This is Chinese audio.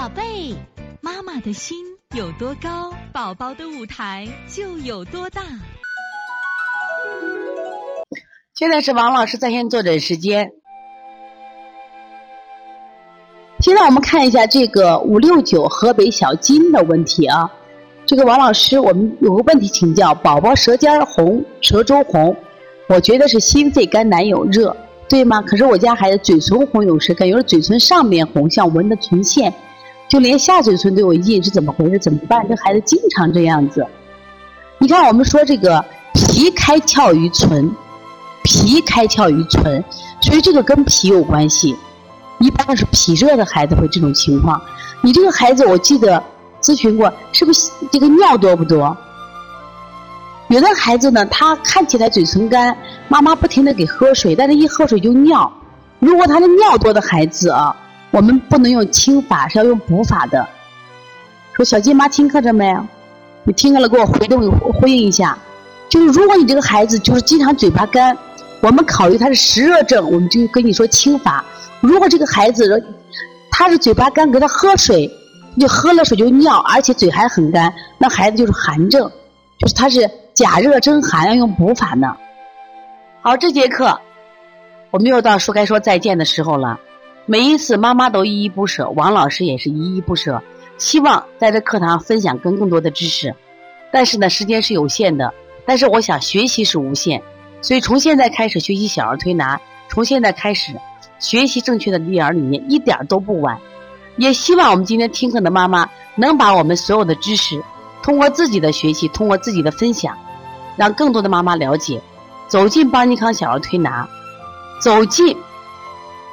宝贝，妈妈的心有多高，宝宝的舞台就有多大。现在是王老师在线坐诊时间。现在我们看一下这个五六九河北小金的问题啊。这个王老师，我们有个问题请教：宝宝舌尖红、舌周红，我觉得是心肺肝胆有热，对吗？可是我家孩子嘴唇红有舌干，有的嘴唇上面红，像纹的唇线。就连下嘴唇都有印，是怎么回事？怎么办？这孩子经常这样子。你看，我们说这个脾开窍于唇，脾开窍于唇，所以这个跟脾有关系。一般是脾热的孩子会这种情况。你这个孩子，我记得咨询过，是不是这个尿多不多？有的孩子呢，他看起来嘴唇干，妈妈不停的给喝水，但是一喝水就尿。如果他的尿多的孩子啊。我们不能用清法，是要用补法的。说小金妈听课着没？你听课了，给我回动回应一下。就是如果你这个孩子就是经常嘴巴干，我们考虑他是湿热症，我们就跟你说清法。如果这个孩子他是嘴巴干，给他喝水，就喝了水就尿，而且嘴还很干，那孩子就是寒症，就是他是假热真寒，要用补法呢。好，这节课我们又到说该说再见的时候了。每一次妈妈都依依不舍，王老师也是依依不舍，希望在这课堂分享更更多的知识。但是呢，时间是有限的，但是我想学习是无限，所以从现在开始学习小儿推拿，从现在开始学习正确的育儿理念，一点都不晚。也希望我们今天听课的妈妈能把我们所有的知识，通过自己的学习，通过自己的分享，让更多的妈妈了解，走进邦尼康小儿推拿，走进。